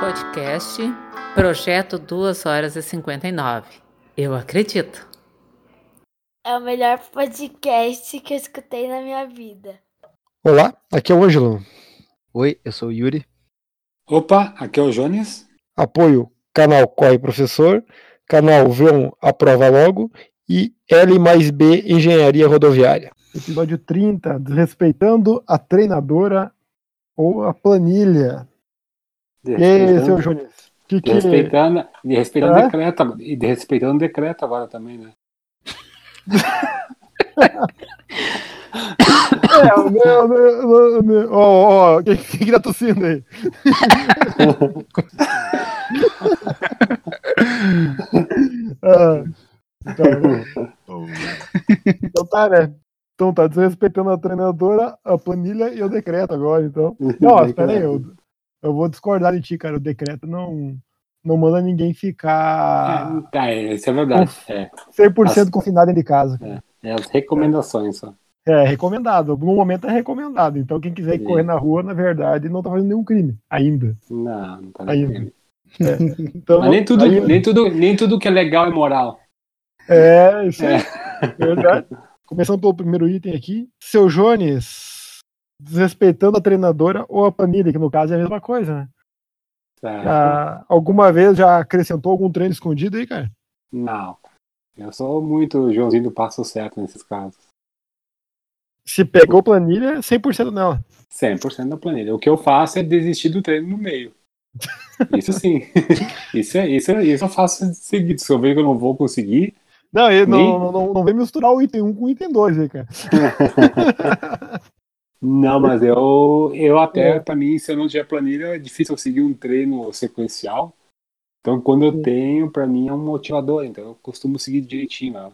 Podcast Projeto 2 horas e 59. Eu acredito. É o melhor podcast que eu escutei na minha vida. Olá, aqui é o Ângelo. Oi, eu sou o Yuri. Opa, aqui é o Jones. Apoio canal Corre Professor, canal V1 Aprova Logo e L mais B Engenharia Rodoviária. Episódio 30, desrespeitando a treinadora ou a planilha. E aí, seu Jones? Que que... Respeitando, e respeitando é? decreto, e respeitando o decreto agora também, né? é, o meu, meu, meu, ó, ó, quem, quem tá tossindo aí? ah, então, então tá, né? Então tá desrespeitando a treinadora, a planilha e o decreto agora, então. Não, espera aí, eu, eu vou discordar de ti, cara. O decreto não, não manda ninguém ficar. É, é isso é verdade. É. 100% as, confinado dentro de casa. É, é as recomendações só. É, recomendado. No momento é recomendado. Então, quem quiser Sim. correr na rua, na verdade, não tá fazendo nenhum crime. Ainda. Não, não tá fazendo crime. É. Então, Mas nem tudo, aí... nem, tudo, nem tudo que é legal é moral. É, isso é. Verdade. Começando pelo primeiro item aqui. Seu Jones, desrespeitando a treinadora ou a planilha, que no caso é a mesma coisa, né? Ah, alguma vez já acrescentou algum treino escondido aí, cara? Não. Eu sou muito Joãozinho do passo certo nesses casos. Se pegou planilha, 100% nela. 100% da planilha. O que eu faço é desistir do treino no meio. Isso sim. isso, é, isso, é, isso eu faço seguido. Se eu ver que eu não vou conseguir. Não, ele não, não, não vem misturar o item 1 com o item 2 aí, cara. não, mas eu, eu até, é. pra mim, se eu não tiver planilha, é difícil eu seguir um treino sequencial. Então, quando eu tenho, pra mim é um motivador. Então, eu costumo seguir direitinho. Né?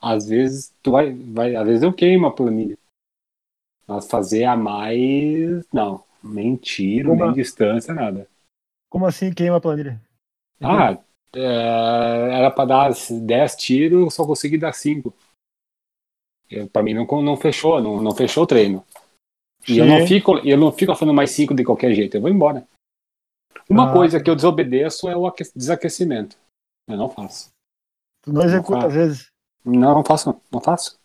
Às vezes, tu vai, vai. Às vezes eu queimo a planilha. Mas fazer a mais. Não. Nem tiro, Como... nem distância, nada. Como assim queima a planilha? Ah, era para dar 10 tiros, eu só consegui dar 5. Para mim não, não fechou, não, não fechou o treino. E eu não fico, eu não fico fazendo mais 5 de qualquer jeito, eu vou embora. Uma ah. coisa que eu desobedeço é o desaquecimento. Eu não faço. Tu não executa às vezes? Não, não faço, não faço.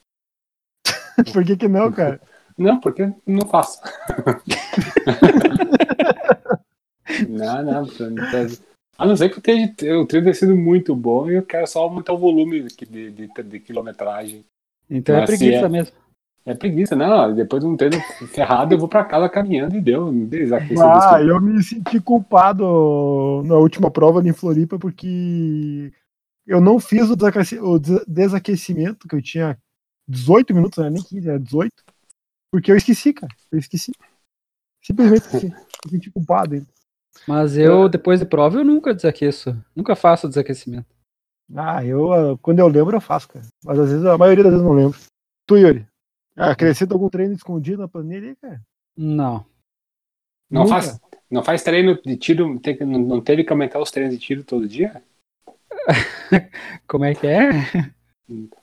Por que que não, cara? Não, porque não faço. não, não, a não ser que o treino tenha sido muito bom e eu quero só aumentar o volume de, de, de, de quilometragem. Então é Mas é preguiça é, mesmo. É preguiça, não. Depois de um treino ferrado, eu vou pra casa caminhando e deu. Ah, eu me senti culpado na última prova em Floripa porque eu não fiz o, desaquecimento, que eu tinha 18 minutos, não era nem 15, era 18. Porque eu esqueci, cara. Eu esqueci. Simplesmente esqueci. Me senti culpado ainda. Mas eu, depois de prova, eu nunca desaqueço. Nunca faço desaquecimento. Ah, eu, ah, quando eu lembro, eu faço, cara. Mas às vezes, a maioria das vezes não lembro. Tu, Yuri? Ah, acrescenta algum treino escondido na planilha aí, cara? Não. Não faz, não faz treino de tiro, tem, não, não teve que aumentar os treinos de tiro todo dia? Como é que é?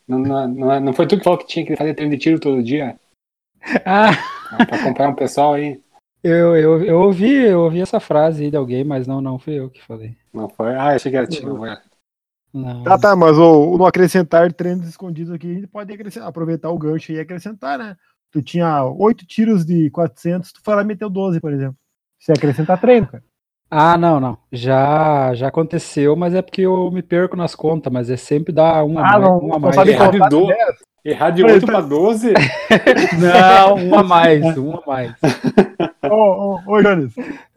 Não, não, não, não foi tu que falou que tinha que fazer treino de tiro todo dia? Ah. Pra acompanhar um pessoal aí. Eu, eu, eu, ouvi, eu ouvi essa frase aí de alguém, mas não, não fui eu que falei. Não foi? Ah, achei que era tiro. Não. Tá, tá, mas o, no acrescentar treinos escondidos aqui, a gente pode aproveitar o gancho e acrescentar, né? Tu tinha oito tiros de 400, tu foi lá e meteu 12, por exemplo. Você acrescentar treino, cara. Ah, não, não. Já, já aconteceu, mas é porque eu me perco nas contas, mas é sempre dar uma, ah, não, uma mais. Sabe errar, de do... errar de 8 para 12? não, uma a mais, uma a mais. Ô, ô, ô, Jones,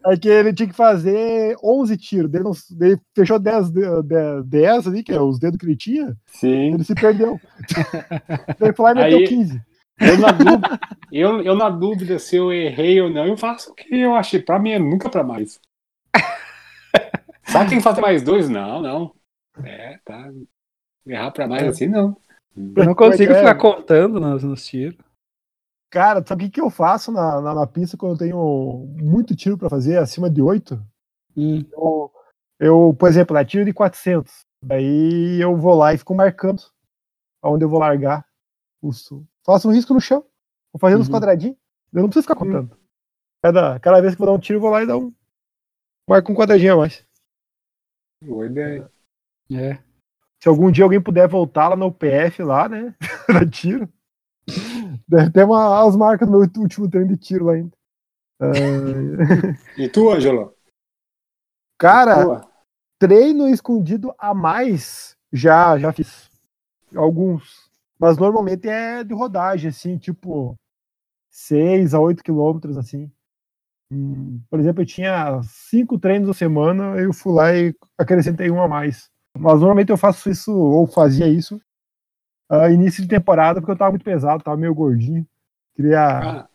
é que ele tinha que fazer 11 tiros, ele, não, ele fechou 10, 10, 10 ali, que é os dedos que ele tinha, Sim. ele se perdeu. ele foi lá e meteu Aí... 15. Eu na, dúvida, eu, eu na dúvida se eu errei ou não, eu faço o que eu achei. Pra mim é nunca pra mais. Sabe quem fazer mais dois? Não, não. É, tá. Errar pra mais assim, não. Eu não consigo ficar contando nos, nos tiros. Cara, sabe o que, que eu faço na, na, na, pista quando eu tenho muito tiro para fazer, acima de 8? Hum. Eu, eu, por exemplo, é tiro de 400. Daí eu vou lá e fico marcando aonde eu vou largar. Faço um risco no chão. Vou fazendo uhum. os quadradinhos. Eu não preciso ficar contando. Cada, cada vez que eu vou dar um tiro, eu vou lá e dar um. Marca um quadradinho a mais. Boa ideia. É. Se algum dia alguém puder voltar lá no PF lá, né? Tiro. Deve ter uma, as marcas do meu último treino de tiro lá ainda. Ah, E tu, Ângelo? cara, treino escondido a mais, já, já fiz. Alguns. Mas normalmente é de rodagem, assim, tipo 6 a 8 quilômetros, assim. Por exemplo, eu tinha cinco treinos a semana, eu fui lá e acrescentei um a mais. Mas normalmente eu faço isso, ou fazia isso, ah, início de temporada, porque eu tava muito pesado, tava meio gordinho. Queria Ah,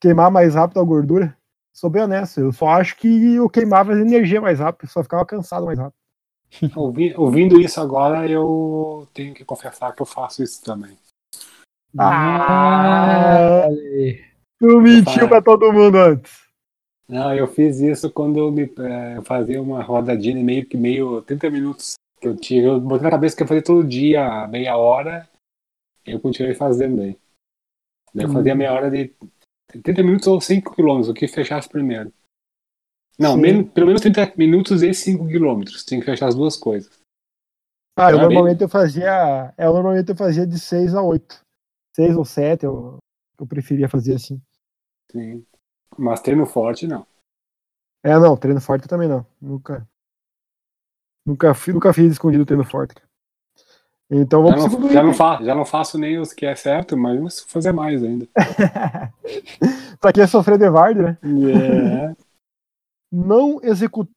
queimar mais rápido a gordura. Sou bem honesto, eu só acho que eu queimava a energia mais rápido, só ficava cansado mais rápido. ouvi- ouvindo isso agora, eu tenho que confessar que eu faço isso também. Ah, Olha tu mentiu pra todo mundo antes. Não, eu fiz isso quando eu me eh, fazia uma rodadinha meio que meio 30 minutos que eu tinha. Eu botei na cabeça que eu fazia todo dia, meia hora, e eu continuei fazendo. Daí eu fazia meia hora de 30 minutos ou 5 quilômetros, o que fechasse primeiro. Não, menos- pelo menos 30 minutos e 5 quilômetros. Tem que fechar as duas coisas. Ah, eu normalmente eu fazia. É, eu normalmente eu fazia de 6 a 8. 6 ou 7, eu, eu preferia fazer assim. Sim. Mas treino forte, não. É, não, treino forte também não. Nunca. Nunca, nunca fiz escondido treino forte. Então Já vamos pro não, segundo já, não item. fa, já não faço nem os que é certo, mas vou fazer mais ainda. pra quem é sofrer de varde, né? É. Não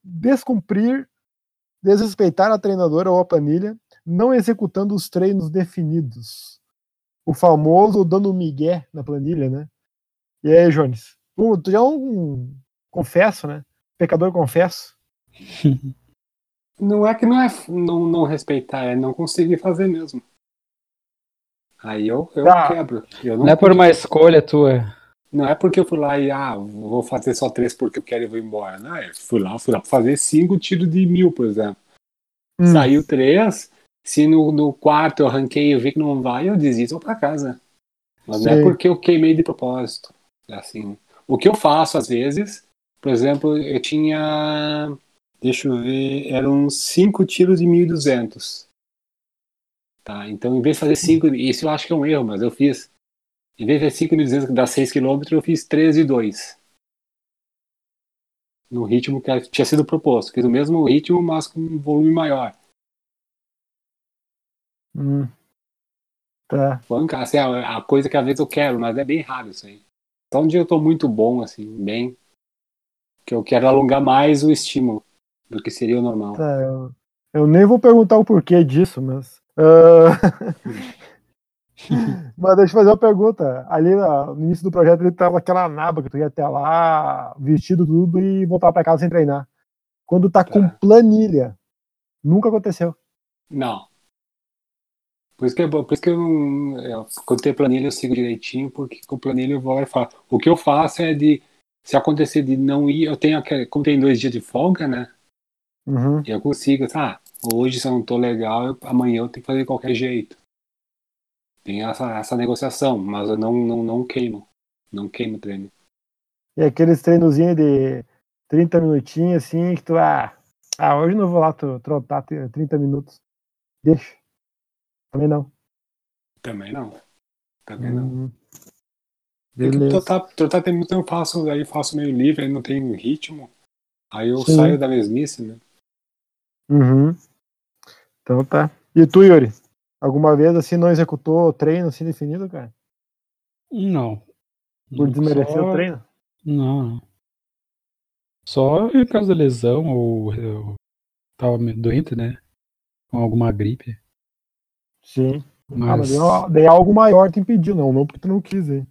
descumprir, desrespeitar a treinadora ou a planilha, não executando os treinos definidos. O famoso dando migué na planilha, né? E aí, Jones? Tu, tu já é um confesso, né? Pecador confesso. Não é que não é não, não respeitar, é não conseguir fazer mesmo. Aí eu, eu Tá. quebro. Eu não, Não é por uma escolha tua. não é porque eu fui lá e ah, vou fazer só três porque eu quero e vou embora. Não, eu fui lá, fui lá pra fazer cinco tiros de mil, por exemplo. Hum. Saiu três. Se no, no quarto eu arranquei e eu vi que não vai, eu desisto vou pra casa. Mas não é Sim. porque eu queimei de propósito. É assim. O que eu faço às vezes, por exemplo, eu tinha. Deixa eu ver. Eram cinco tiros de 1.200. Tá, então em vez de fazer cinco, isso eu acho que é um erro, mas eu fiz. Em vez de fazer 5.200 que dá 6 km, eu fiz 13 e 2. No ritmo que tinha sido proposto. Fiz o mesmo ritmo, mas com um volume maior. Hum. Tá. Assim, a, a coisa que às vezes eu quero, mas é bem raro isso aí. Só um dia eu tô muito bom, assim, bem. Que eu quero alongar mais o estímulo do que seria o normal. Tá, eu, eu nem vou perguntar o porquê disso, mas. ah, mas deixa eu fazer uma pergunta. Ali no início do projeto ele tava aquela naba que tu ia até lá, vestido tudo e voltar pra casa sem treinar. Quando tá com Tá. planilha. Nunca aconteceu. Não. Por isso que, é bom- por isso que eu não. eu- quando tem planilha eu sigo direitinho, porque com planilha eu vou lá e faço. O que eu faço é de. Se acontecer de não ir, eu tenho aquele. Como tem dois dias de folga, né? Uhum. Eu consigo, ah, hoje se eu não tô legal, eu- amanhã eu tenho que fazer de qualquer jeito. Tem essa, essa negociação, mas eu não, não, não queimo. Não queimo o treino. E aqueles treinozinhos de 30 minutinhos assim, que tu. Ah, ah hoje não vou lá tu, trotar 30 minutos. Deixa. Também não. Também não. Também não. Uhum. Porque Beleza. trotar, trotar tem muito tempo eu faço, aí faço meio livre, aí não tem ritmo. Aí eu Sim. saio da mesmice, né? Uhum. Então tá. E tu, Yuri? Alguma vez assim não executou treino assim definido, cara? Não. Por desmerecer só- o treino? Não, não. Só em caso da lesão ou eu tava doente, né? Com alguma gripe. Sim. Mas... Ah, mas daí, algo maior te impediu, não, não porque tu não quis, hein?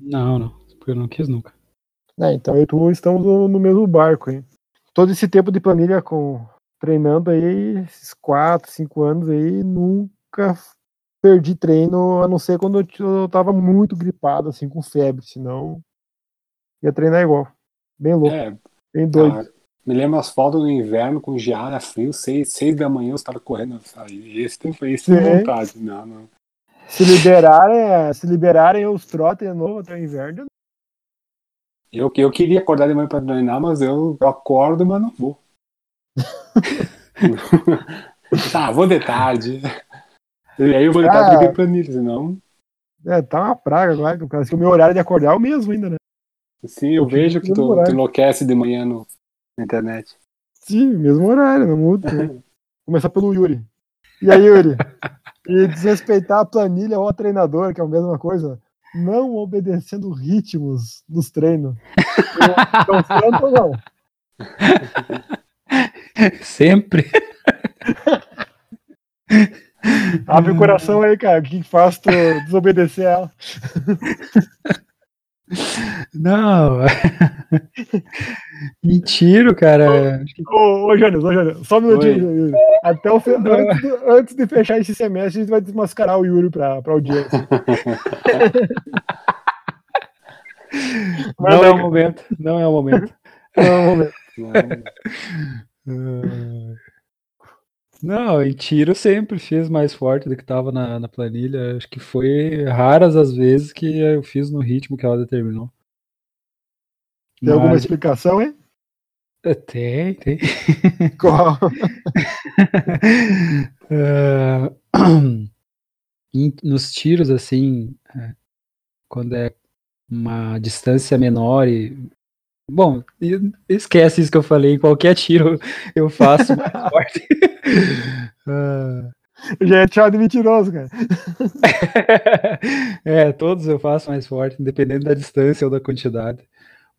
Não, não. Porque eu não quis nunca. É, então eu e tu estamos no, no mesmo barco, hein? Todo esse tempo de planilha com treinando aí, esses 4, 5 anos aí, nunca perdi treino, a não ser quando eu, eu tava muito gripado, assim, com febre, senão ia treinar igual. Bem louco, É, bem doido. Me lembro as fotos no inverno com geada, frio, seis, seis da manhã eu estava correndo. Esse tempo sem Sim. vontade. Não, não. Se liberarem, se liberarem os trotes de novo até o inverno, Eu, eu queria acordar de manhã pra treinar, mas eu, eu acordo, mas não vou. tá, vou de tarde. E aí eu vou de tarde Ah. porque tem planilha, senão. É, tá uma praga agora, por causa que o meu horário de acordar é o mesmo ainda, né? Sim, eu Eu vejo que tu, tu enlouquece de manhã no, na internet. Sim, mesmo horário, não muda. né? Começar pelo Yuri. E aí, Yuri? E desrespeitar a planilha ou a treinador, que é a mesma coisa, não obedecendo ritmos dos treinos. Ou não? Sempre. Abre o coração aí, cara. O que que faz tu desobedecer ela? Não. Mentira, cara. Ô, ô Jânio, ô Jânio, só um minutinho. Até o fe- antes, do- antes de fechar esse semestre, a gente vai desmascarar o Yuri pra, pra audiência. Não é o momento. Não é o momento. Não, vamos ver. Não. Não, em tiro sempre fiz mais forte do que estava na, na planilha. Acho que foi raras as vezes que eu fiz no ritmo que ela determinou. Tem alguma Mas- explicação, hein? É, Tem, tem. Qual? Em- nos tiros, assim, é, quando é uma distância menor e. Bom, esquece isso que eu falei. Qualquer tiro eu faço mais forte. Eu já te chamar de mentiroso, cara. é, todos eu faço mais forte, independente da distância ou da quantidade.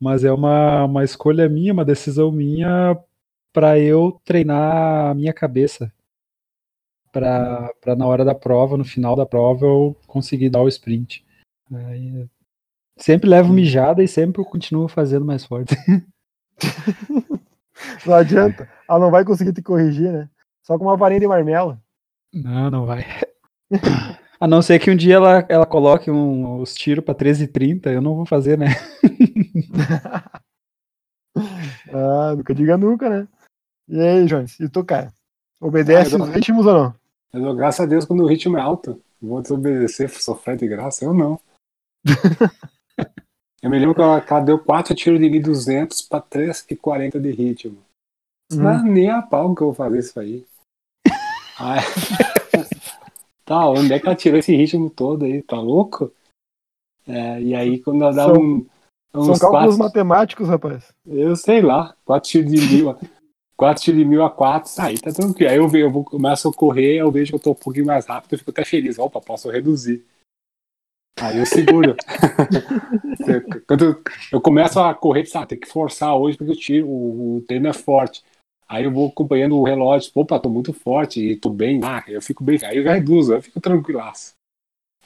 Mas é uma, uma escolha minha, uma decisão minha para eu treinar a minha cabeça. Para na hora da prova, no final da prova, eu conseguir dar o sprint. Aí, sempre levo mijada e sempre continuo fazendo mais forte. Não adianta. Ela não vai conseguir te corrigir, né? Só com uma varinha de marmelo. Não, não vai. A não ser que um dia ela, ela coloque um- os tiros para 13h30, eu não vou fazer, né? Ah, nunca diga nunca, né? E aí, Jones? E tu, cara? Obedece Ah, eu os ritmos ou não? Eu dou graças a Deus quando o ritmo é alto. Vou desobedecer, sofrer de graça, eu não. eu me lembro que ela, que ela deu 4 tiros de 1.200 para 3,40 de ritmo. Hum. Não, nem a pau que eu vou fazer isso aí. Ai. tá, onde é que ela tirou esse ritmo todo aí? Tá louco? É, e aí, quando ela dá São- um. São Uns cálculos quatro, matemáticos, rapaz. eu sei lá, 4 tiros de mil. 4 tiros de mil a 4, aí tá tranquilo. Aí eu, vejo, eu vou, começo a correr, eu vejo que eu tô um pouquinho mais rápido, eu fico até feliz. Opa, posso reduzir. Aí eu seguro. Quando eu, começo a correr, sabe, tem que forçar hoje porque o tiro, o, treino é forte. Aí eu vou acompanhando o relógio, opa, tô muito forte e tô bem, ah, eu fico bem, aí eu reduzo, eu fico tranquilaço.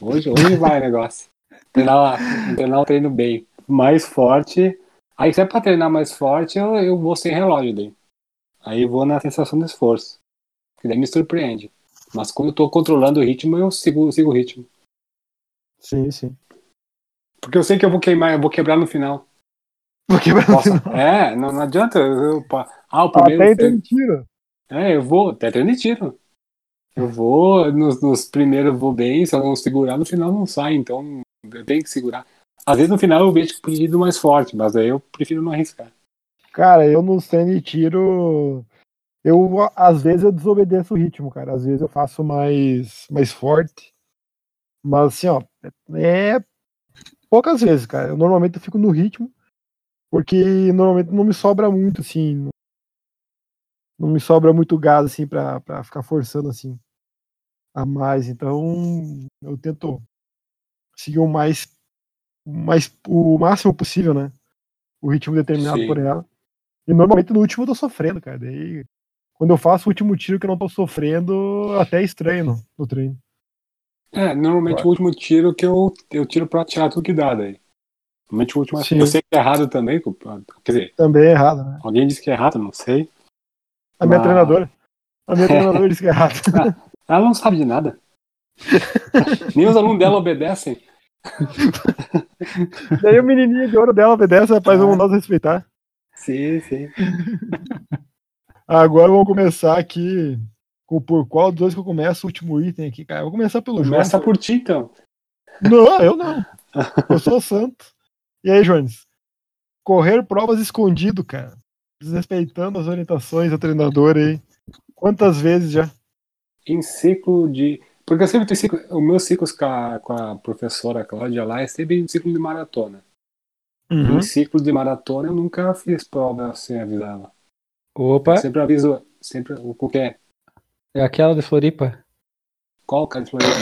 Hoje, hoje vai o negócio. Treinar, treinar o treino bem, mais forte. Aí se é pra treinar mais forte, eu, eu vou sem relógio daí. Aí eu vou na sensação de esforço. Que daí me surpreende. Mas quando eu tô controlando o ritmo, eu sigo, sigo o ritmo. Sim, sim. Porque eu sei que eu vou queimar, eu vou quebrar no final. Vou quebrar no Posso- final. é, não, não adianta. Eu, ah, o primeiro. Até tem tiro. É, eu vou, até de tiro. Eu vou, nos, nos primeiros eu vou bem, se eu não segurar, no final não sai, então eu tenho que segurar. Às vezes no final eu vejo que ir mais forte, mas aí eu prefiro não arriscar. Cara, eu no de tiro, eu às vezes eu desobedeço o ritmo, cara. Às vezes eu faço mais, mais forte. Mas assim, ó, é poucas vezes, cara. Eu normalmente eu fico no ritmo, porque normalmente não me sobra muito, assim. Não me sobra muito gás, assim, pra, pra ficar forçando, assim, a mais. Então, eu tento seguir o mais, o mais o máximo possível, né? O ritmo determinado Sim. por ela. E normalmente no último eu tô sofrendo, cara. Daí, quando eu faço o último tiro que eu não tô sofrendo, até estranho no, no treino. É, normalmente o último tiro que eu, eu tiro pra tirar tudo que dá daí. Normalmente o último. Sim. Eu sei que é errado também, quer dizer, Também é errado, né? alguém disse que é errado, não sei. A minha Ah. treinadora. A minha treinadora disse que é errado. Ela não sabe de nada. Nem os alunos dela obedecem. Daí o menininho de ouro dela obedece, rapaz, vamos nós respeitar. Sim, sim. Agora vamos começar aqui com por qual dos dois que eu começo o último item aqui, cara. Eu vou começar pelo Começa Jones. por ti, então. Não, eu não. Eu sou santo. E aí, Jones? correr provas escondido, cara. Desrespeitando as orientações do treinador aí. Quantas vezes já? Em ciclo de. Porque eu sempre tenho ciclo. Os meus ciclos com a, com a professora Cláudia lá é sempre em ciclo de maratona. Uhum. Em ciclo de maratona eu nunca fiz prova sem avisar ela. Opa, Sempre aviso. Sempre o que é. é aquela de Floripa. Qual cara de Floripa?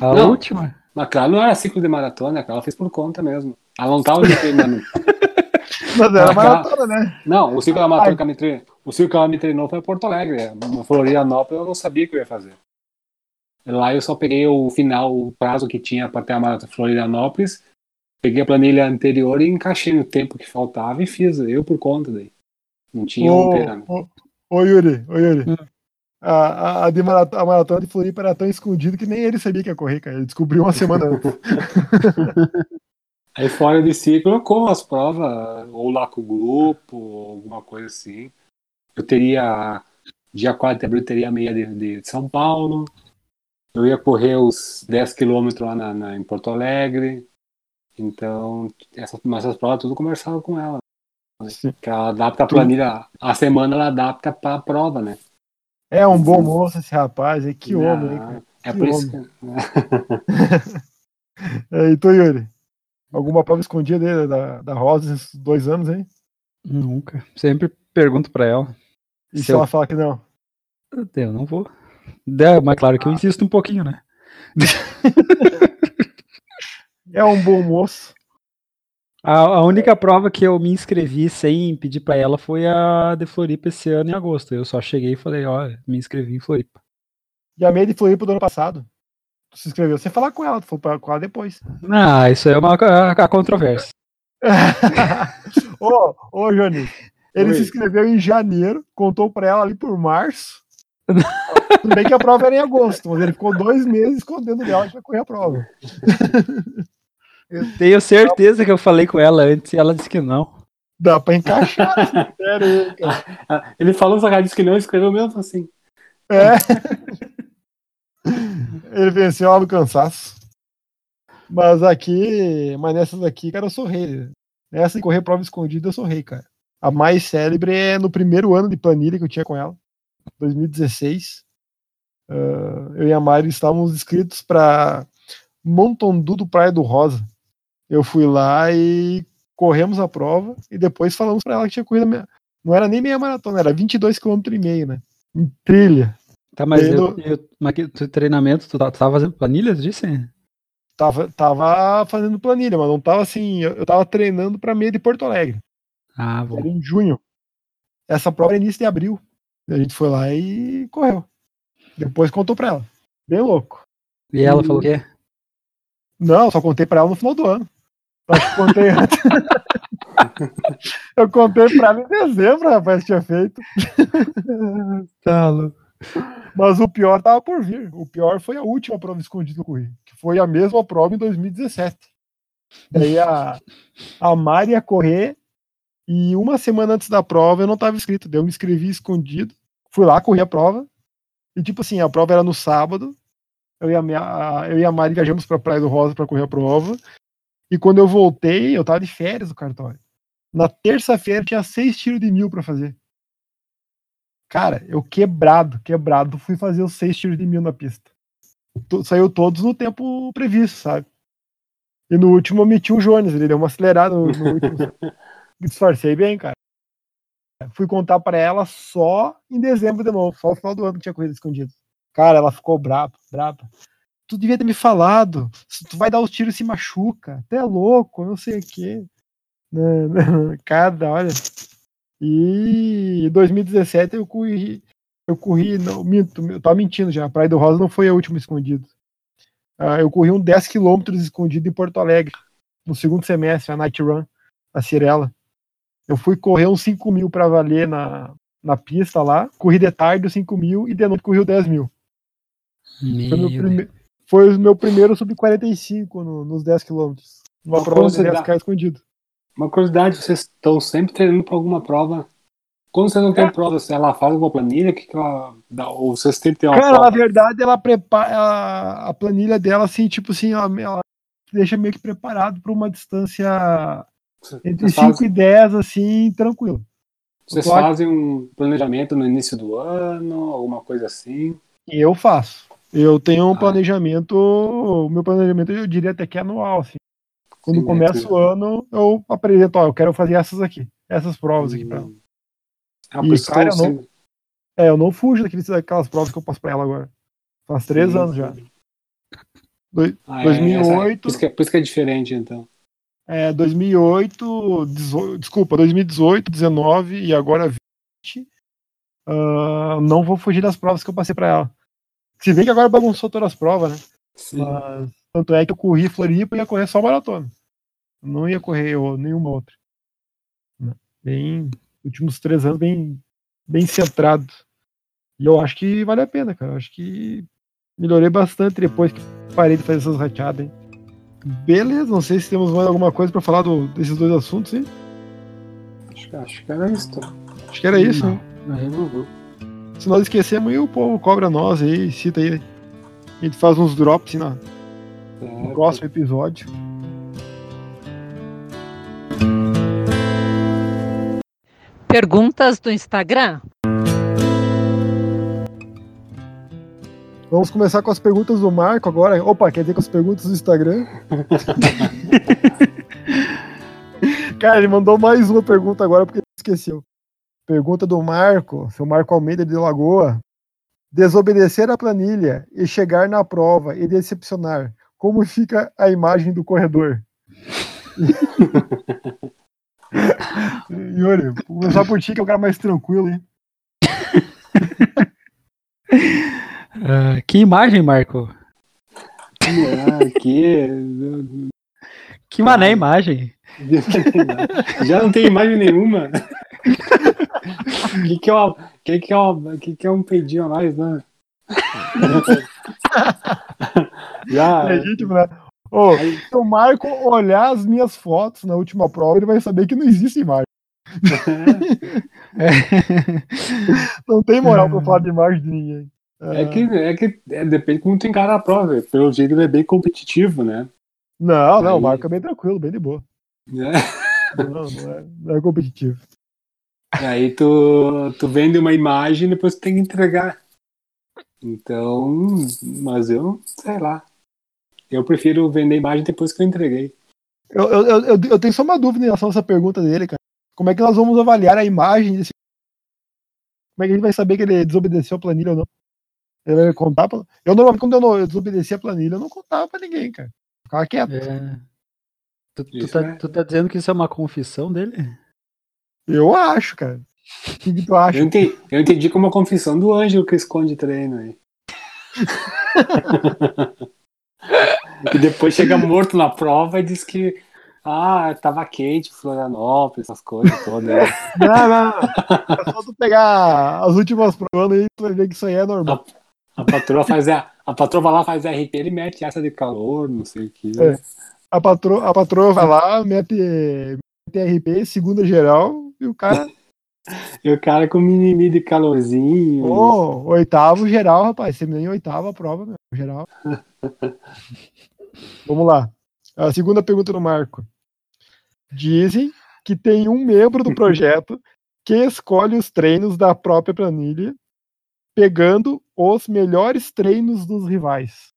A Não. última? Mas claro, não era ciclo de maratona, aquela ela fez por conta mesmo. Ela não tava me treinando. Mas era Aquela- maratona, né? Não, o ciclo da maratona que ela me treinou. O ciclo que ela me treinou foi em Porto Alegre. No Florianópolis eu não sabia o que eu ia fazer. Lá eu só peguei o final, o prazo que tinha para ter a maratona Florianópolis. Peguei a planilha anterior e encaixei no tempo que faltava e fiz, eu por conta daí. Não tinha um Ô, ô, Yuri, ô Yuri. Hum. A, a, maratona, a maratona de Floripa era tão escondida que nem ele sabia que ia correr, cara. Ele descobriu uma semana antes. Aí fora de ciclo corro as provas, ou lá com o grupo, ou alguma coisa assim. Eu teria, dia 4 de abril, eu teria a meia de, de São Paulo. Eu ia correr os 10 quilômetros lá na, na- em Porto Alegre. Então, essas, mas essas provas tudo conversava com ela. né? Ela adapta a planilha, a semana ela adapta para a prova, né? É um bom moço esse rapaz, aí. que Não, homem, hein, cara. É Que por isso homem. que. É, e tu, Yuri? Alguma prova escondida dele, da, da Rosa esses dois anos, hein? Nunca. Sempre pergunto pra ela. E Se se eu- ela falar que não? Eu não vou. É, mas claro que eu insisto um pouquinho, né? É um bom moço. A, a única prova que eu me inscrevi sem pedir pra ela foi a de Floripa esse ano em agosto. Eu só cheguei e falei, ó, me inscrevi em Floripa. E a meia de Floripa do ano passado. Tu se inscreveu sem falar com ela, tu foi com ela depois. Ah, isso aí é uma a, a controvérsia. ô, ô, Johnny. Ele Oi. se inscreveu em janeiro, contou pra ela ali por março. Tudo bem que a prova era em agosto, mas ele ficou dois meses escondendo dela que ia correr a prova. Eu tenho certeza que eu falei com ela antes e ela disse que não. Dá pra encaixar cara. Ele falou, só que ela disse que não, escreveu mesmo assim. É. Ele venceu lá no cansaço. Mas aqui, mas nessas aqui, cara, eu sou rei. Nessa de correr prova escondida, eu sou rei, cara. A mais célebre é no primeiro ano de planilha que eu tinha com ela, 2016. Ah, eu e a Mari estávamos inscritos para Montondu do Praia do Rosa. Eu fui lá e corremos a prova e depois falamos para ela que tinha corrido. a meia- Não era nem meia maratona, era 22 km e meio, né? Em trilha. Tá, mas, Daí eu, no- eu- mas que tu treinamento, tu tá, tu tava fazendo planilhas disso? hein? Tava, tava fazendo planilha, mas não tava assim. Eu, eu tava treinando pra meia de Porto Alegre. Ah, bom. Era em junho. Essa prova era início de abril. A gente foi lá e correu. Depois contou pra ela. Bem louco. E ela falou o quê? Não, só contei pra ela no final do ano. Que contei antes. eu contei pra ela em dezembro, rapaz, tinha feito. Tá louco. Mas o pior tava por vir. O pior foi a última prova escondida que eu corri, que foi a mesma prova em 2017. Daí a, a Mari ia correr e uma semana antes da prova eu não tava inscrito. Daí eu me inscrevi escondido, fui lá, corri a prova. E tipo assim, a prova era no sábado. Eu e a, minha, eu e a Mari viajamos pra Praia do Rosa para correr a prova. E quando eu voltei, eu tava de férias do cartório. Na terça-feira tinha seis tiros de mil pra fazer. Cara, eu quebrado, quebrado, fui fazer os seis tiros de mil na pista. Saiu todos no tempo previsto, sabe? E no último eu meti o Jones, ele deu uma acelerada no, no último. Disfarcei bem, cara. Fui contar pra ela só em dezembro de novo, só no final do ano que tinha corrida escondida. Cara, ela ficou braba, braba. Tu devia ter me falado. Tu vai dar os tiros se machuca. Tu é louco, não sei o quê. Não, Cada, olha. E em 2017 eu corri. Eu corri, não, minto, eu tava mentindo já. A Praia do Rosa não foi a última escondida. Ah, eu corri um 10 quilômetros escondido em Porto Alegre, no segundo semestre, a Night Run, a Cirela. Eu fui correr uns 5 mil pra valer na, na pista lá, corri de tarde os 5 mil e de noite corri os 10 mil. Foi, meu Meu prime- foi o meu primeiro sub-45 no- nos 10 quilômetros. Uma Uma prova de curiosidade. 10k escondido. Uma curiosidade, vocês estão sempre treinando para alguma prova. Quando você não tem É. prova, se ela faz alguma planilha, o que, que ela dá? Ou vocês têm uma Cara, na prova? verdade, ela prepara a, a planilha dela, assim, tipo assim, ela, ela deixa meio que preparado para uma distância Entre Vocês 5 fazem- e 10, assim, tranquilo. Vocês fazem um planejamento no início do ano, alguma coisa assim? Eu faço. Eu tenho um Ah. planejamento, o meu planejamento eu diria até que é anual, assim. Quando Sim, começa é, o ano, eu apresento, ó, eu quero fazer essas aqui, essas provas aqui pra ela. Hum. Ah, E, cara, eu não- É, eu não fujo daqueles, daquelas provas que eu passo pra ela agora. Faz três Sim, anos já. Doi- Ah, é, 2008. essa- por, isso que, é- por isso que é diferente, então. É, 2008, 18, desculpa, 2018, 19 e agora 20. ah, não vou fugir das provas que eu passei pra ela. Se bem que agora bagunçou todas as provas, né? Sim. Mas, tanto é que eu corri Floripa e ia correr só maratona. Não ia correr ou- nenhuma outra. Bem, últimos três anos bem, bem centrado. E eu acho que vale a pena, cara. Eu acho que melhorei bastante depois que parei de fazer essas rateadas, hein? Beleza, não sei se temos mais alguma coisa pra falar do- desses dois assuntos, hein? Acho, que- acho que era isso. Acho que era isso, né? Uhum. Se nós esquecemos aí, o povo cobra nós aí, cita aí. A gente faz uns drops na- no próximo episódio. Perguntas do Instagram? Vamos começar com as perguntas do Marco agora. Opa, quer dizer com as perguntas do Instagram? Cara, ele mandou mais uma pergunta agora porque ele esqueceu. Pergunta do Marco, seu Marco Almeida de Lagoa. Desobedecer a planilha e chegar na prova e decepcionar. Como fica a imagem do corredor? Yuri, vou começar por ti, que é o cara mais tranquilo, hein? Ah, que imagem, Marco? Ah, aqui. Que mané imagem. Já não tem imagem nenhuma. O que, que, é uma, que, que, é uma, que, que é um peidinho a mais, né? Já. legítimo, né? Aí- se o Marco olhar as minhas fotos na última prova, ele vai saber que não existe imagem. Não tem moral pra falar de imagem de ninguém. É que, é que é, depende como tu encara a prova. Pelo jeito ele é bem competitivo, né? Não, não, Aí- o Marco é bem tranquilo, bem de boa. É. Não, não é, não é competitivo. E aí tu, tu vende uma imagem e depois tu tem que entregar. Então, mas eu, sei lá. Eu prefiro vender imagem depois que eu entreguei. Eu, eu, eu, eu- tenho só uma dúvida em relação a essa pergunta dele, cara. Como é que nós vamos avaliar a imagem desse. Como é que a gente vai saber que ele desobedeceu a planilha ou não? Ele vai contar pra... Eu normalmente, quando eu, não, eu desobedeci a planilha, eu não contava pra ninguém, cara. Ficava quieto. É. Tu, tu tá, é- tu tá dizendo que isso é uma confissão dele? Eu acho, cara. O que, que tu acha? Eu entendi, eu entendi como a confissão do Ângelo que esconde treino aí. e depois chega morto na prova e diz que ah, tava quente Florianópolis, essas coisas todas. Não, não, não. É só tu pegar as últimas provas aí, tu vai ver que isso aí é normal. A patroa faz a, a patroa vai lá, faz RP, ele mete essa de calor, não sei o que. É. A patroa, a patroa vai lá, mete, mete RP, segunda geral, e o cara, E o cara com mimimi de calorzinho. ô, oitavo geral, rapaz. Você nem oitava a prova, meu, geral. Vamos lá. A segunda pergunta do Marco. Dizem que tem um membro do projeto que escolhe os treinos da própria planilha, pegando os melhores treinos dos rivais.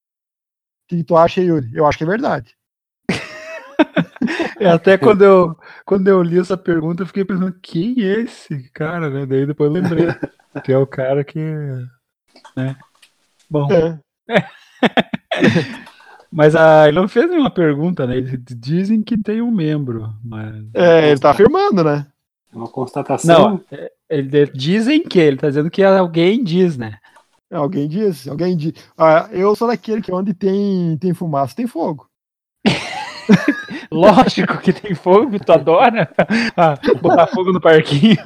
O que tu acha, Yuri? Eu acho que é verdade. É, até quando eu, quando eu li essa pergunta, eu fiquei pensando, quem é esse cara, né? Daí depois eu lembrei. que é o cara que. Né? Bom, É. mas ah, ele não fez nenhuma pergunta, né? Eles dizem que tem um membro, mas. É, ele tá afirmando, né? É uma constatação. Não, é- ele, dizem que, ele tá dizendo que alguém diz, né? É, Alguém diz, alguém diz. Ah, eu sou daquele que onde tem, tem fumaça, tem fogo. Lógico que tem fogo, tu adora ah, botar fogo no parquinho.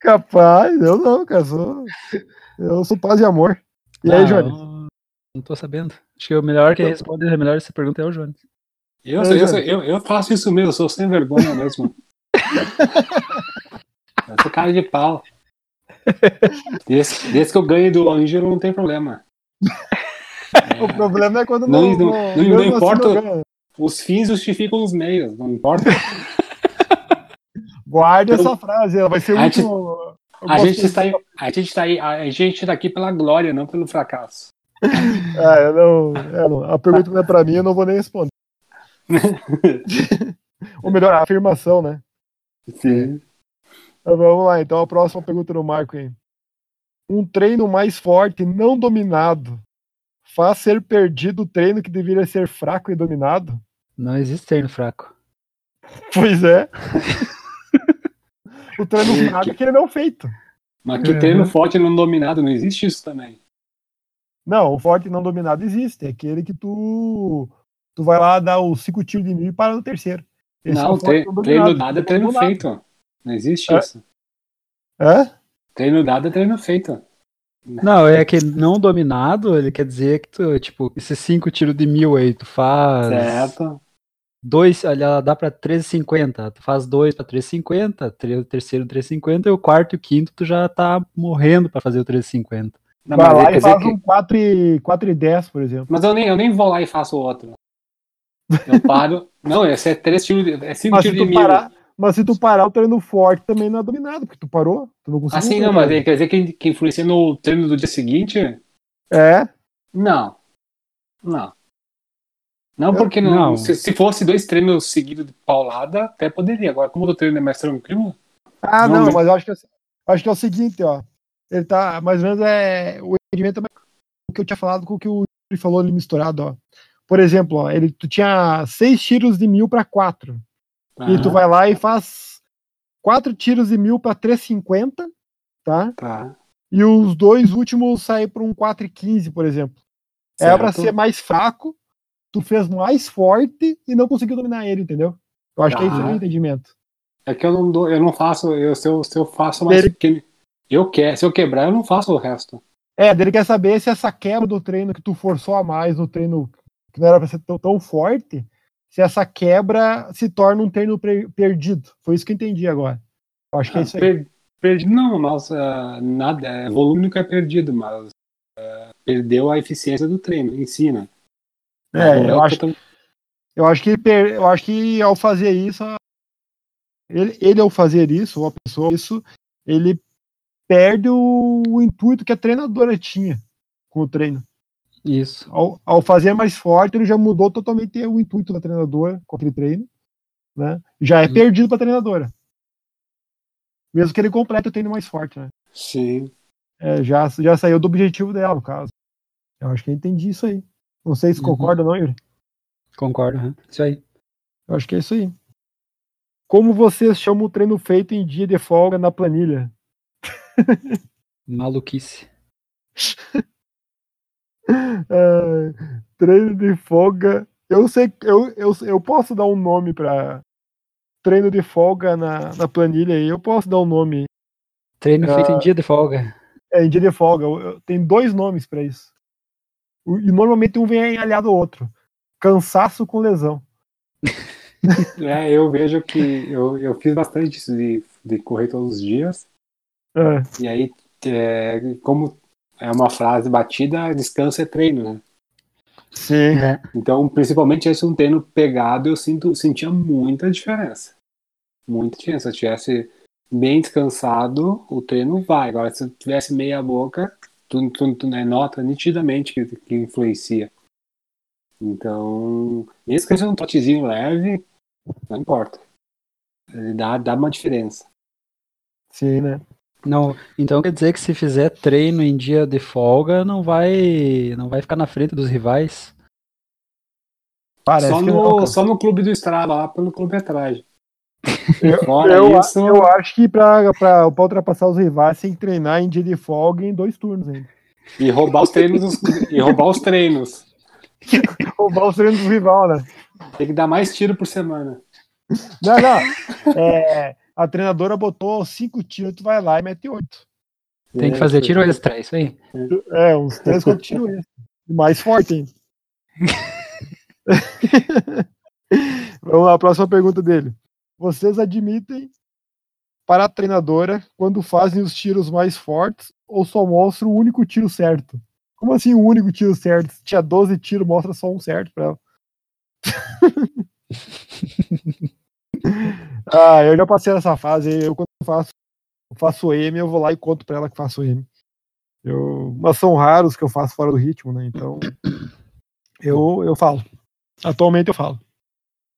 Capaz, eu não, cara. Sou, eu sou paz e amor. E aí, Jones? Não, tô sabendo. Acho que o melhor que responde a melhor essa pergunta é o Jones. Eu, sou- eu, sou- eu, eu faço isso mesmo, eu sou sem vergonha mesmo. eu sou cara de pau. Desde, desde que eu ganho do Ângelo, não tem problema. O problema é quando Não- não, não- não- não assim importa-. Os fins justificam os meios, não importa. Guarde Então, essa frase, ela vai ser muito. A gente, está aí, a gente está aí, a gente está aqui pela glória, não pelo fracasso. É, não, é, não, a pergunta não é pra mim, eu não vou nem responder. Ou melhor, a afirmação, né? Sim. Então, vamos lá, então a próxima pergunta do Marco aí. Um treino mais forte, não dominado, faz ser perdido o treino que deveria ser fraco e dominado? Não existe treino fraco. Pois é. o treino fraco é aquele não feito. Mas que Uhum. treino forte não dominado, não existe isso também. Não, o forte não dominado existe. É aquele que tu, tu vai lá dar os cinco tiros de mil e para no terceiro. Esse é não, o forte tre- não treino dominado. dado é treino Dominado. feito. Não existe É? isso. Hã? Treino dado é treino feito. Não, é que não dominado, ele quer dizer que tu, tipo, esses cinco tiros de mil aí, tu faz Certo. Dois, olha, dá pra 13,50, tu faz dois pra 13,50, tre- o terceiro 13,50 e o quarto e o quinto tu já tá morrendo pra fazer o 13,50. Não, Vai mas, lá quer e faz que- um 4 e, 4 e 10, por exemplo. mas eu, nem, eu nem vou lá e faço outro. Eu paro. não, esse é três tiros, de- é cinco Mas se, tiros de tu mil. parar, mas se tu parar, o treino forte também não é dominado, porque tu parou, tu não conseguiu. Assim não, mas quer dizer que, que influencia no treino do dia seguinte? É, Não. Não. Não, Eu- porque não, não. Se, se fosse dois treinos seguidos de paulada, até poderia. Agora, como o treino é mais tranquilo, Ah, Não, não, mas- eu acho que, é- acho que é o seguinte, ó. Ele tá, mais ou menos, é, o rendimento é o que eu tinha falado com o que o Yuri falou ali misturado, ó. Por exemplo, ó, ele, tu tinha seis tiros de mil para quatro. E tu vai lá e faz quatro tiros de mil para 350, tá? tá. E os dois últimos saem para um 4,15, por exemplo. É para Certo. ser mais fraco, tu fez mais forte e não conseguiu dominar ele, entendeu? Eu acho que é isso aí o entendimento. É que eu não dou, eu não faço, eu, se, eu, se eu faço mais Ele- pequeno. Eu quero, se eu quebrar, eu não faço o resto. É, dele quer saber se essa quebra do treino que tu forçou a mais no treino que não era pra ser tão, tão forte, se essa quebra se torna um treino perdido. Foi isso que eu entendi agora. Eu acho que é isso aí. Per, perdi, não, mas ah, nada, é, volume nunca é perdido, mas ah, perdeu a eficiência do treino em si, né? É, Não eu acho, eu acho que per- eu acho que ao fazer isso, ele, ele ao fazer isso, ou a pessoa isso, ele perde o, o intuito que a treinadora tinha com o treino. Isso. ao, ao fazer mais forte, ele já mudou totalmente o intuito da treinadora com aquele treino, né? Já é Uhum. perdido para a treinadora. Mesmo que ele complete o treino mais forte, né? Sim. É, já, já saiu do objetivo dela, no caso. Eu acho que eu entendi isso aí. Não sei se Uhum. concorda ou não, Yuri. Concordo, aham. isso aí. Eu acho que é isso aí. Como vocês chamam o treino feito em dia de folga na planilha? Maluquice. É, treino de folga. Eu sei, eu, eu, eu posso dar um nome para treino de folga na, na planilha aí. Eu posso dar um nome. Treino feito Ah. em dia de folga. É, em dia de folga. Eu, eu- tem dois nomes para isso. E normalmente um vem aliado ao outro. Cansaço com lesão. É, eu vejo que eu, eu fiz bastante isso de, de correr todos os dias. É, E aí, é, como é uma frase batida, descanso é treino, né? sim. É. Então, principalmente esse um treino pegado, eu sinto, sentia muita diferença. Muita diferença. Se eu tivesse bem descansado, o treino vai. Agora, se eu tivesse meia boca, tu, tu, tu né, nota nitidamente que, que influencia. Então, mesmo que seja um trotezinho leve, não importa. Ele dá, dá uma diferença. Sim, né? Não, então quer dizer que se fizer treino em dia de folga, não vai, não vai ficar na frente dos rivais. Parece Só que não, no, só no clube do Strava, lá pelo clube atrás. Eu- Fora eu, isso, eu acho que pra ultrapassar os rivais tem que treinar em dia de folga em dois turnos ainda. e roubar os treinos, e roubar os treinos. Roubar os treinos do rival, né? Tem que dar mais tiro por semana. Não, não. É, a treinadora botou cinco tiros, tu vai lá e mete oito. Tem que fazer tiro extra, é isso aí. É, uns três, quatro tiros extra. Mais forte ainda. Vamos lá, próxima pergunta dele. Vocês admitem para a treinadora quando fazem os tiros mais fortes ou só mostra o único tiro certo? Como assim o único tiro certo? Se tinha 12 tiros, mostra só um certo pra ela. Ah, eu já passei nessa fase. Eu, quando faço, faço M, eu vou lá e conto pra ela que faço M. Eu, mas são raros que eu faço fora do ritmo, né? Então, eu, eu falo. Atualmente eu falo.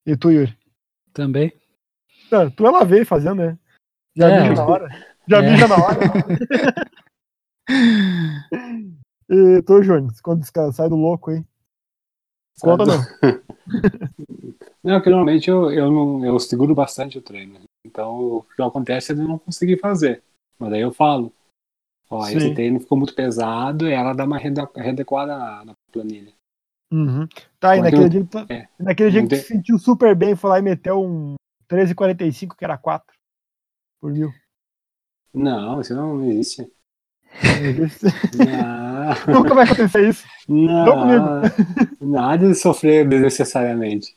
E tu, Yuri? Também. Tu ela veio fazendo, né? Já É, mija na hora. Já é. mija na hora. e tu, Júnior, quando sai do louco aí? Conta não. Não, que normalmente eu, eu, não, eu seguro bastante o treino. Então, o que acontece é eu não conseguir fazer. Mas daí eu falo. Ó, Sim. esse treino ficou muito pesado e ela dá uma readequada na, na planilha. Uhum. Tá, e Quando naquele eu- dia, que tu- é. naquele dia que tu se sentiu super bem, foi lá e meteu um 13,45, que era 4 por mil. Não, isso não existe. Não, Nunca vai acontecer isso. não, nada de sofrer desnecessariamente.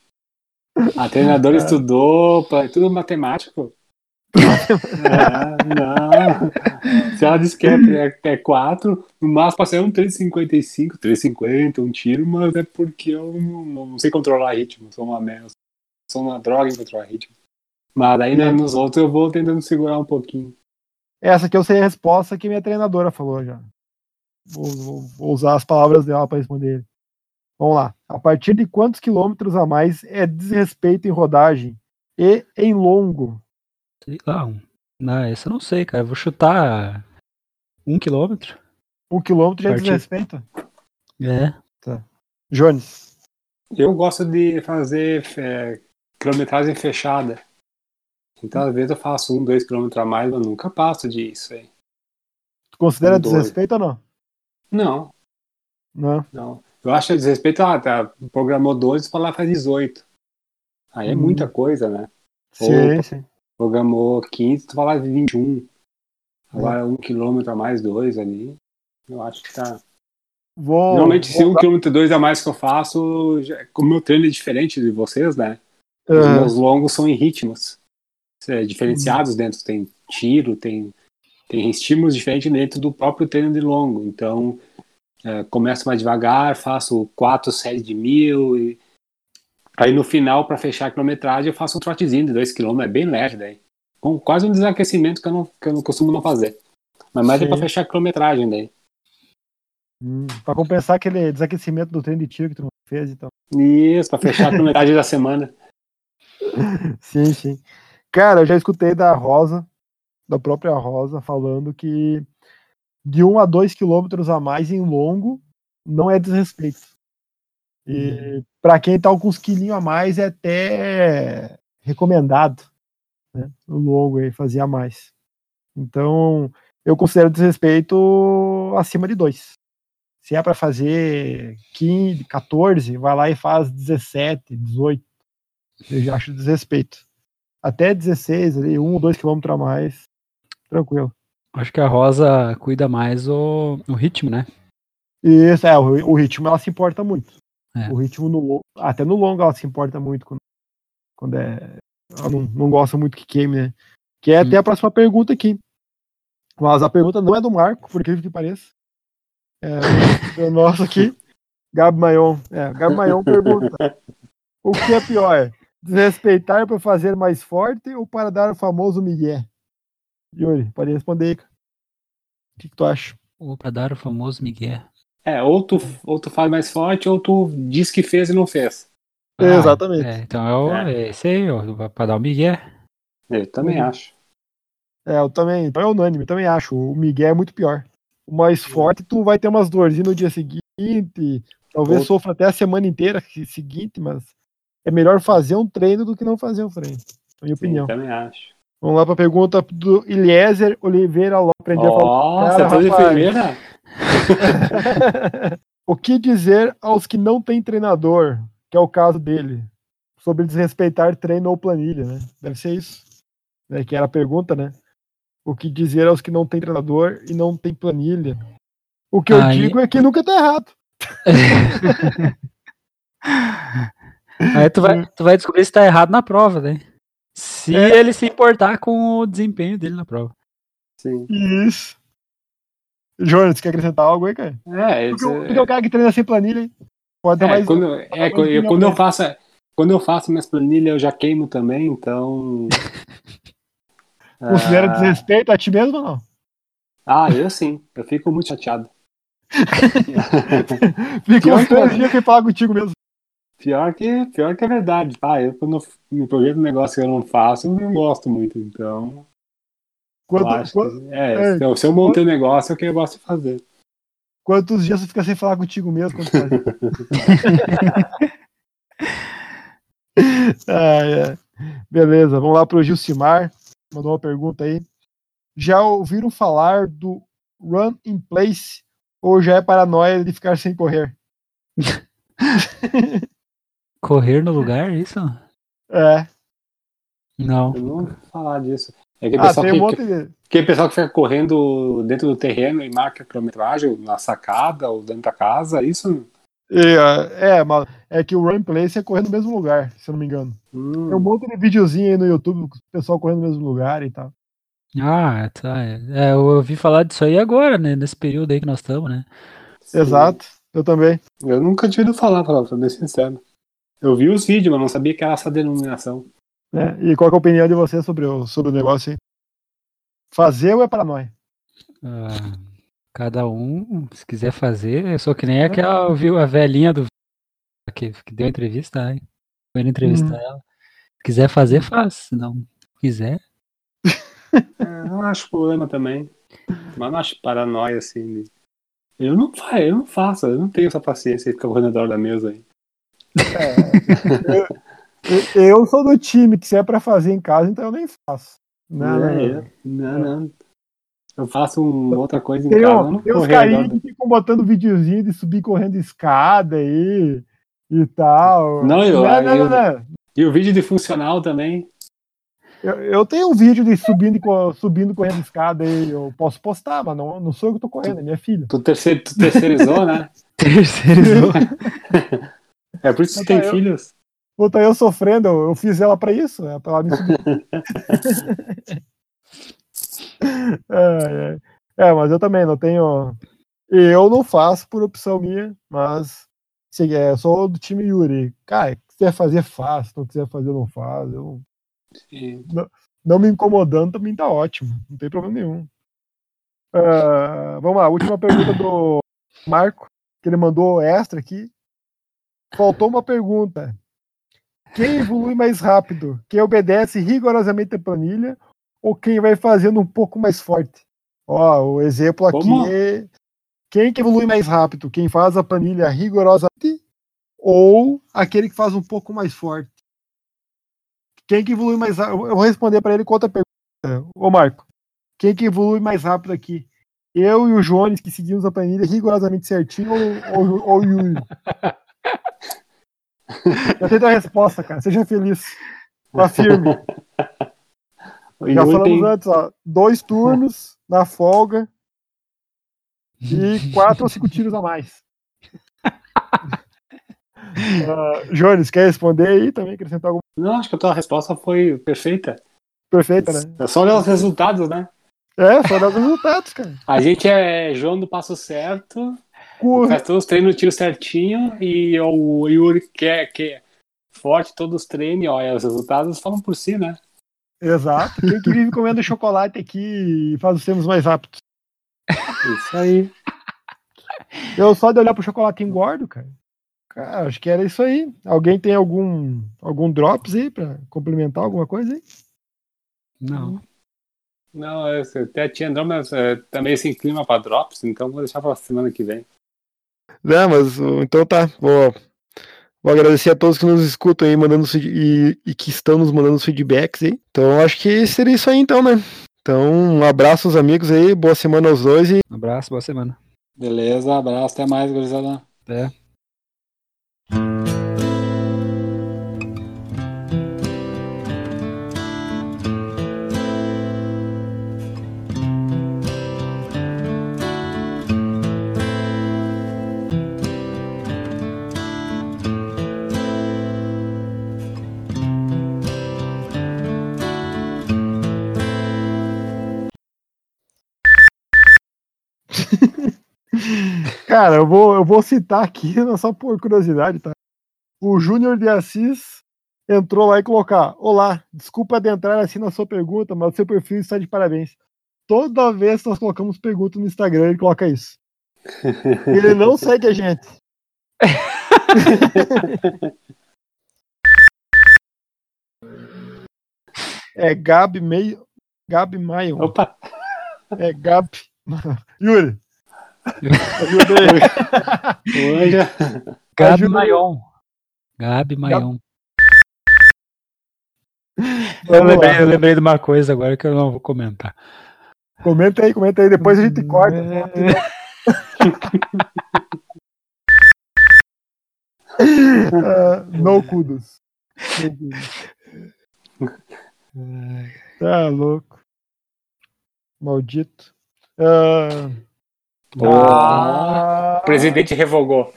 A treinadora estudou, pá, é tudo matemático. É, não. Se ela disse que é, é 4, no máximo passei um 3,55, 3,50, um tiro, mas é porque eu não, não sei controlar ritmo. Sou uma merda. Sou uma droga em controlar ritmo. Mas aí né, nos outros eu vou tentando segurar um pouquinho. Essa aqui eu sei a resposta que minha treinadora falou já. Vou, vou- vou usar as palavras dela para responder ele. Vamos lá. A partir de quantos quilômetros a mais é desrespeito em rodagem e em longo? Sei lá. Um... Não, essa eu não sei, cara. Eu vou chutar um quilômetro. Um quilômetro já é desrespeito? É. Jones. Eu gosto de fazer é, quilometragem fechada. Então, às vezes, eu faço um, dois quilômetros a mais, mas nunca passo disso aí. Tu considera Um, dois. desrespeito ou não? Não, Não. não. Eu acho desrespeito, ah, tá, programou 12 para lá faz 18. Aí é Hum. muita coisa, né? Sim, Opa. sim. Programou 15, tu lá 21. Agora um quilômetro a mais, dois ali. Eu acho que tá. Vou, Normalmente, se vou um quilômetro e dois a mais que eu faço, já, como meu treino é diferente de vocês, né? Os Aham. meus longos são em ritmos é, diferenciados dentro. Tem tiro, tem, tem estímulos diferentes dentro do próprio treino de longo. Então, é, começo mais devagar, faço quatro séries de mil. E... Aí no final, para fechar a quilometragem, eu faço um trotezinho de dois quilômetros, é bem leve daí. Com quase um desaquecimento que eu não, que eu não costumo não fazer. Mas mais é para Sim. fechar a quilometragem daí. Hum, pra compensar aquele desaquecimento do treino de tiro que tu não fez, então. Isso, para fechar a quilometragem da semana. Sim, sim. Cara, eu já escutei da Rosa, da própria Rosa, falando que de 1 a 2 quilômetros a mais em longo não é desrespeito. E pra quem tá com uns quilinhos a mais é até recomendado, né? No longo aí, fazer a mais. Então, eu considero desrespeito acima de 2. Se é pra fazer 15, 14, vai lá e faz 17, 18. Eu já acho desrespeito. Até 16, ali, 1 ou 2 quilômetros a mais, tranquilo. Acho que a Rosa cuida mais o, o ritmo, né? E isso, é, o, o ritmo ela se importa muito. É. O ritmo no longo, até no longo ela se importa muito quando, quando é. Ela não, não gosta muito que queime, né? Que é até a próxima pergunta aqui. Mas a pergunta não é do Marco, por incrível que pareça. É, é o nosso aqui. Gabi Maion. É, Gabi Maion pergunta: O que é pior? Desrespeitar para fazer mais forte ou para dar o famoso Miguel? Yuri, pode responder aí. cara. O que, que tu acha? Ou pra dar o famoso Miguel. É, ou tu, ou tu faz mais forte, ou tu diz que fez e não fez. Exatamente. É, então é, o, É. é esse aí, ó, pra dar o Miguel. Eu também Uhum. acho. É, eu também. Então é unânime, eu também acho. O Miguel é muito pior. O mais forte, tu vai ter umas dorzinhas no dia seguinte. Talvez Ou- sofra até a semana inteira se- seguinte, mas é melhor fazer um treino do que não fazer um treino. Na minha Sim, opinião. também acho. Vamos lá pra pergunta do Eliezer Oliveira Lopes. Aprendi a falar. Cara, rapaz. primeira? o que dizer aos que não têm treinador, que é o caso dele, sobre desrespeitar treino ou planilha, né? Deve ser isso. Né? Que era a pergunta, né? O que dizer aos que não têm treinador e não têm planilha? O que eu Aí- digo é que nunca tá errado. Aí tu vai, tu vai descobrir se tá errado na prova, né? Se É. ele se importar com o desempenho dele na prova. Sim. Isso. Jonas, você quer acrescentar algo aí, cara? É, Porque, esse- o- porque o cara que treina sem planilha, hein? Pode dar é, mais. quando, é, mais quando, eu, quando eu faço. quando eu faço minhas planilhas, eu já queimo também, então. Considera Ah, desrespeito a ti mesmo ou não? Ah, eu sim. Eu fico muito chateado. Fica Pior uns que- três dias que fala contigo mesmo. Pior que, pior que é verdade. Ah, eu quando me projeto um negócio que eu não faço, eu não gosto muito. Então, eu acho quanto- que, é, é, se eu- se eu montei um negócio, é o que eu gosto de fazer. quantos dias você fica sem falar contigo mesmo quando? Ah, é. Beleza, vamos lá pro Gilcimar. Mandou uma pergunta aí. Já ouviram falar do run in place ou já é paranoia de ficar sem correr? Correr no lugar, isso? É. Não. Eu não vou falar disso. É que Ah, pessoal, tem que, um monte de. que, pessoal que fica correndo dentro do terreno e marca a quilometragem na sacada ou dentro da casa, isso. É, é, mas é que o run place é correr no mesmo lugar, se eu não me engano. hum, Tem um monte de videozinho aí no YouTube com o pessoal correndo no mesmo lugar e tal. Ah, tá. É, eu ouvi falar disso aí agora, né? Nesse período aí que nós estamos, né? sim. Exato, eu também. Eu nunca tinha ouvido falar, pra ser bem sincero. Eu vi os vídeos, mas não sabia que era essa denominação. né? E qual que é a opinião de você sobre o, sobre o negócio aí? Fazer ou é paranoia? Ah, cada um, se quiser fazer, eu sou que nem aquela, viu, a velhinha do que, que deu a entrevista, aí. Foi entrevistar ela. Se quiser fazer, faz. Se não quiser. É, eu não acho problema também. Mas não acho paranoia assim. Eu não faço, eu não faço, eu não tenho essa paciência de ficar correndo ao redor da mesa aí. Eu, eu sou do time que se é pra fazer em casa, então eu nem faço. Não, não, É, não. eu- não, não. Eu faço um- outra coisa em Tem, casa, um- tem uns carinhos que ficam botando videozinho de subir correndo escada aí e tal. Não, eu- não, não, eu- não, não. E o vídeo de funcional também. Eu, eu tenho um vídeo de subindo, e subindo correndo escada aí. Eu posso postar, mas não, não sou eu que tô correndo, é minha filha. Tu, terceir, tu terceirizou, né? Terceirizou. É por isso que tem tá, eu- filhos. Puta, eu sofrendo, eu, eu fiz ela pra isso, é pra ela me subir. é, é. É, mas eu também não tenho. Eu não faço por opção minha, mas se, é, eu sou do time Yuri. Cara, se quiser fazer, faz. Se não quiser fazer, não faz. Eu, E- não me incomodando também tá ótimo. Não tem problema nenhum. Ah, vamos lá, última pergunta do Marco, que ele mandou extra aqui. Faltou uma pergunta. Quem evolui mais rápido? Quem obedece rigorosamente a planilha ou quem vai fazendo um pouco mais forte? Ó, o exemplo aqui Como? é quem que evolui mais rápido? Quem faz a planilha rigorosamente ou aquele que faz um pouco mais forte? Quem que evolui mais rápido? Eu vou responder para ele com outra pergunta. Ô Marco, quem que evolui mais rápido aqui? Eu e o Jones que seguimos a planilha rigorosamente certinho ou, ou, ou o Yuri? Eu tenho a resposta, cara. Seja feliz. Afirme. o Já falamos tem- antes, ó. Dois turnos na folga e quatro ou cinco tiros a mais. Ah, Jones, quer responder aí também? Acrescentar alguma Não, acho que a tua resposta foi perfeita. perfeita, né? É só olhar os resultados, né? É, só dar os resultados, cara. A gente é João do passo certo, Cu- faz todos os treinos no tiro certinho, e o Yuri que é, que é forte, todos os treinos, olha, os resultados falam por si, né? Exato. Quem que vive comendo chocolate aqui e faz os tempos mais rápidos? Isso aí. Eu só de olhar pro chocolate engordo, cara. Cara, acho que era isso aí. Alguém tem algum algum drops aí pra complementar alguma coisa aí? Não. Não, eu até tinha Andrômeda é, também sem clima para drops, então vou deixar pra semana que vem. Não, mas uh, então tá. Vou, vou agradecer a todos que nos escutam aí, mandando e, e que estão nos mandando os feedbacks aí. Então acho que seria isso aí então, né? Então, um abraço aos amigos aí, boa semana aos dois e Um abraço, boa semana. Beleza, abraço, até mais, gurizada. Até. Cara, eu vou, eu vou citar aqui só por curiosidade, tá? o Júnior de Assis entrou lá e colocar: Olá, desculpa adentrar assim na sua pergunta, mas o seu perfil está de parabéns. Toda vez que nós colocamos pergunta no Instagram, ele coloca isso. Ele não segue a gente. É Gabi meio. Gabi Maio. Opa! É Gabi. Yuri. Gabi. Maion. Gabi Maion. Eu lembrei, eu lembrei de uma coisa agora que eu não vou comentar. Comenta aí, comenta aí, depois a gente corta. Ah, no kudos. No kudos. Tá louco. Maldito. Ah, o presidente revogou.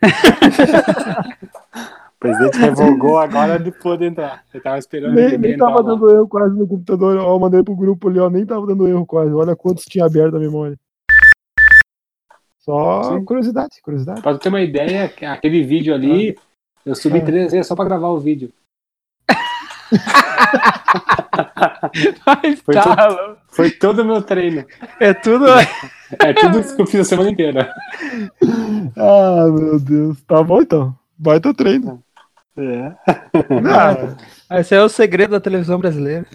o presidente revogou, agora ele pôde entrar. Eu tava esperando nem, ele nem tava dando erro quase no computador. Ó, eu mandei pro grupo ali, ó. Nem tava dando erro quase. Olha quantos tinha aberto a memória. Só Sim. curiosidade, curiosidade. Pra ter uma ideia, aquele vídeo ali, eu subi Ah. três vezes só pra gravar o vídeo. Mas Foi tá, louco. Foi todo o meu treino. é tudo. É tudo isso que eu fiz a semana inteira. Ah, meu Deus. Tá bom então. Vai teu treino. É. Ah, Esse é o segredo da televisão brasileira.